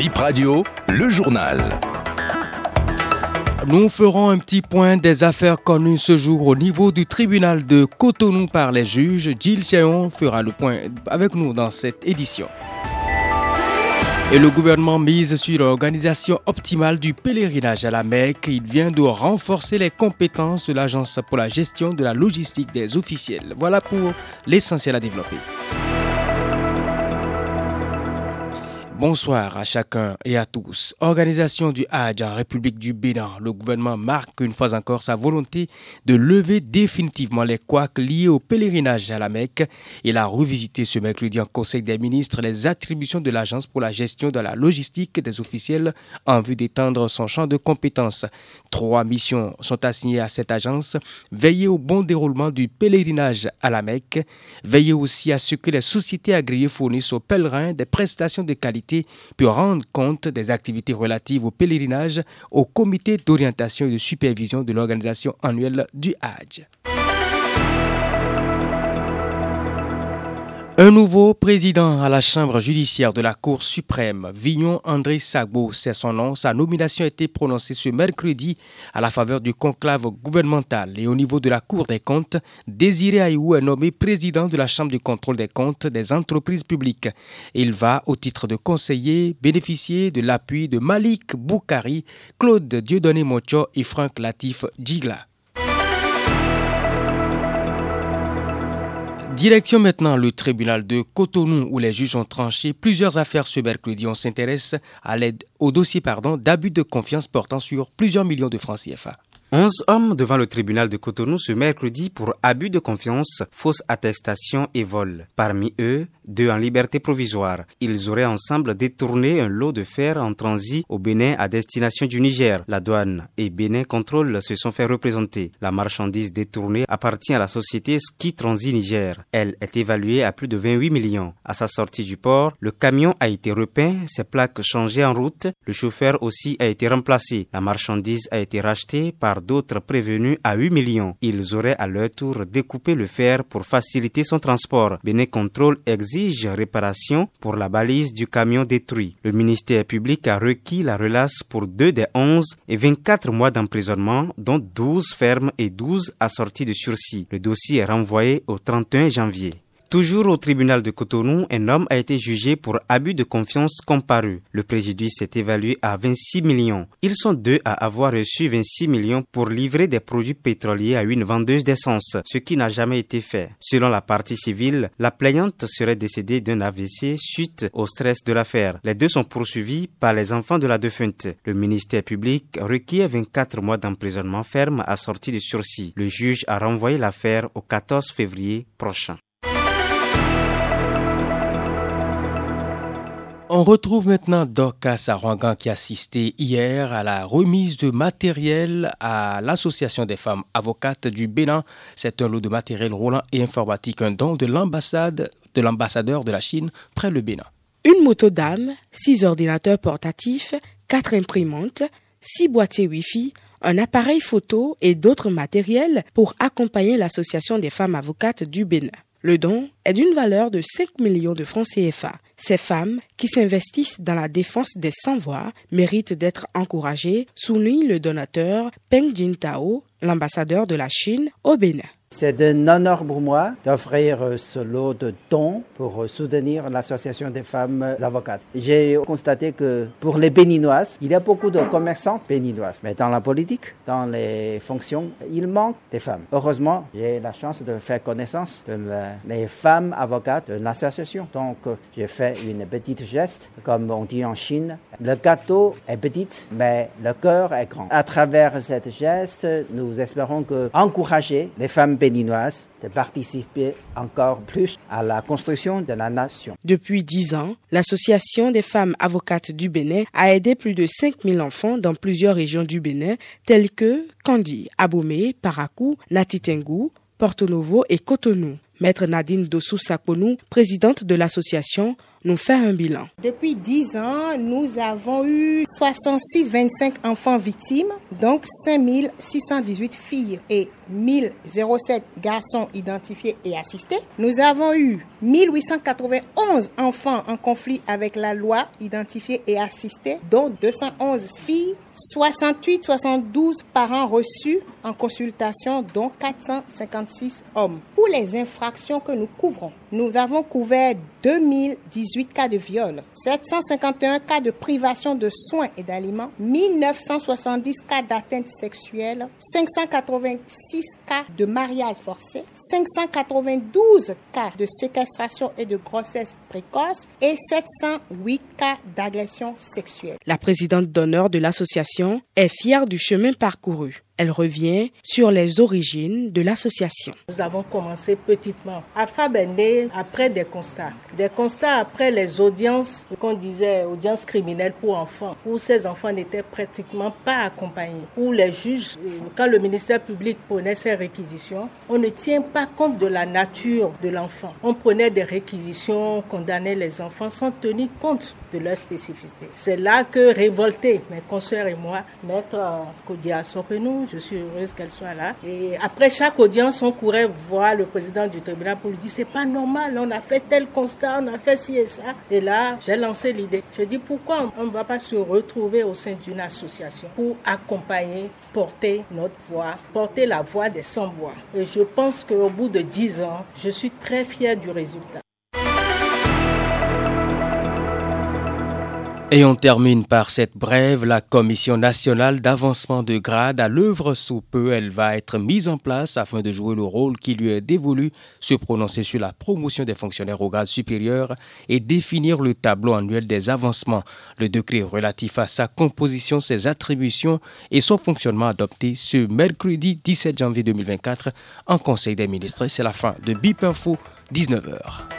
Bip Radio, le journal. Nous ferons un petit point des affaires connues ce jour au niveau du tribunal de Cotonou par les juges. Gilles Chéon fera le point avec nous dans cette édition. Et le gouvernement mise sur l'organisation optimale du pèlerinage à la Mecque. Il vient de renforcer les compétences de l'Agence pour la gestion de la logistique des officiels. Voilà pour l'essentiel à développer. Bonsoir à chacun et à tous. Organisation du Hajj en République du Bénin. Le gouvernement marque une fois encore sa volonté de lever définitivement les couacs liés au pèlerinage à la Mecque. Il a revisité ce mercredi en Conseil des ministres les attributions de l'Agence pour la gestion de la logistique des officiels en vue d'étendre son champ de compétences. Trois missions sont assignées à cette agence. Veiller au bon déroulement du pèlerinage à la Mecque. Veiller aussi à ce que les sociétés agréées fournissent aux pèlerins des prestations de qualité puis rendre compte des activités relatives au pèlerinage au comité d'orientation et de supervision de l'organisation annuelle du Hajj. Un nouveau président à la Chambre judiciaire de la Cour suprême, Villon André Sagbo, c'est son nom. Sa nomination a été prononcée ce mercredi à la faveur du conclave gouvernemental. Et au niveau de la Cour des comptes, Désiré Aïou est nommé président de la Chambre du contrôle des comptes des entreprises publiques. Il va, au titre de conseiller, bénéficier de l'appui de Malik Boukari, Claude Dieudonné Mocho et Franck Latif Djigla. Direction maintenant le tribunal de Cotonou où les juges ont tranché plusieurs affaires ce mercredi. On s'intéresse au dossier d'abus de confiance portant sur plusieurs millions de francs CFA. Onze hommes devant le tribunal de Cotonou ce mercredi pour abus de confiance, fausse attestation et vol. Parmi eux, deux en liberté provisoire. Ils auraient ensemble détourné un lot de fer en transit au Bénin à destination du Niger. La douane et Bénin Contrôle se sont fait représenter. La marchandise détournée appartient à la société Ski Transit Niger. Elle est évaluée à plus de 28 millions. À sa sortie du port, le camion a été repeint, ses plaques changées en route, le chauffeur aussi a été remplacé. La marchandise a été rachetée par d'autres prévenus à 8 millions. Ils auraient à leur tour découpé le fer pour faciliter son transport. Béné Contrôle exige réparation pour la balise du camion détruit. Le ministère public a requis la relace pour deux des 11 et 24 mois d'emprisonnement, dont 12 fermes et 12 assortis de sursis. Le dossier est renvoyé au 31 janvier. Toujours au tribunal de Cotonou, un homme a été jugé pour abus de confiance comparu. Le préjudice est évalué à 26 millions. Ils sont deux à avoir reçu 26 millions pour livrer des produits pétroliers à une vendeuse d'essence, ce qui n'a jamais été fait. Selon la partie civile, la plaignante serait décédée d'un AVC suite au stress de l'affaire. Les deux sont poursuivis par les enfants de la défunte. Le ministère public requiert 24 mois d'emprisonnement ferme assorti de sursis. Le juge a renvoyé l'affaire au 14 février prochain. On retrouve maintenant Dorcas Sarangan qui assistait hier à la remise de matériel à l'Association des femmes avocates du Bénin. C'est un lot de matériel roulant et informatique, un don de l'ambassade de l'ambassadeur de la Chine près le Bénin. Une moto d'âme, six ordinateurs portatifs, quatre imprimantes, six boîtiers Wi-Fi, un appareil photo et d'autres matériels pour accompagner l'Association des femmes avocates du Bénin. Le don est d'une valeur de 5 millions de francs CFA. Ces femmes qui s'investissent dans la défense des sans-voix méritent d'être encouragées, souligne le donateur Peng Jintao, l'ambassadeur de la Chine au Bénin. C'est un honneur pour moi d'offrir euh, ce lot de dons pour euh, soutenir l'association des femmes avocates. J'ai constaté que pour les béninoises, il y a beaucoup de commerçantes béninoises, mais dans la politique, dans les fonctions, il manque des femmes. Heureusement, j'ai la chance de faire connaissance de les femmes avocates de l'association. Donc, euh, j'ai fait une petite geste, comme on dit en Chine. Le gâteau est petit, mais le cœur est grand. À travers cette geste, nous espérons que encourager les femmes béninoises de participer encore plus à la construction de la nation. Depuis dix ans, l'Association des femmes avocates du Bénin a aidé plus de 5000 enfants dans plusieurs régions du Bénin, telles que Kandi, Abomey, Parakou, Natitengu, Porto Novo et Cotonou. Maître Nadine Dossou Sakonou, présidente de l'association, nous fait un bilan. Depuis 10 ans, nous avons eu 66-25 enfants victimes, donc 5618 filles. Et 1007 garçons identifiés et assistés. Nous avons eu 1891 enfants en conflit avec la loi identifiés et assistés, dont 211 filles 68, 72 parents reçus en consultation, dont 456 hommes. Pour les infractions que nous couvrons, nous avons couvert 2018 cas de viol, 751 cas de privation de soins et d'aliments, 1970 cas d'atteinte sexuelle, 586 cas de mariage forcé, 592 cas de séquestration et de grossesse précoce et 708 cas d'agression sexuelle. La présidente d'honneur de l'association est fière du chemin parcouru. Elle revient sur les origines de l'association. Nous avons commencé petitement. AFAB est né après des constats. Des constats après les audiences, qu'on disait audiences criminelles pour enfants, où ces enfants n'étaient pratiquement pas accompagnés. Où les juges, quand le ministère public prenait ses réquisitions, on ne tient pas compte de la nature de l'enfant. On prenait des réquisitions, condamnait les enfants sans tenir compte de leur spécificité. C'est là que révoltés, mes consoeurs et moi, maître Kodia nous je suis heureuse qu'elle soit là. Et après chaque audience, on courait voir le président du tribunal pour lui dire c'est pas normal, on a fait tel constat, on a fait ci et ça. Et là, j'ai lancé l'idée. Je dis pourquoi on ne va pas se retrouver au sein d'une association pour accompagner, porter notre voix, porter la des sans-voix. Et je pense qu'au bout de dix ans, je suis très fière du résultat. Et on termine par cette brève. La Commission nationale d'avancement de grade à l'œuvre sous peu. Elle va être mise en place afin de jouer le rôle qui lui est dévolu, se prononcer sur la promotion des fonctionnaires au grade supérieur et définir le tableau annuel des avancements. Le décret relatif à sa composition, ses attributions et son fonctionnement adopté ce mercredi 17 janvier 2024 en Conseil des ministres. C'est la fin de BIP Info, 19h.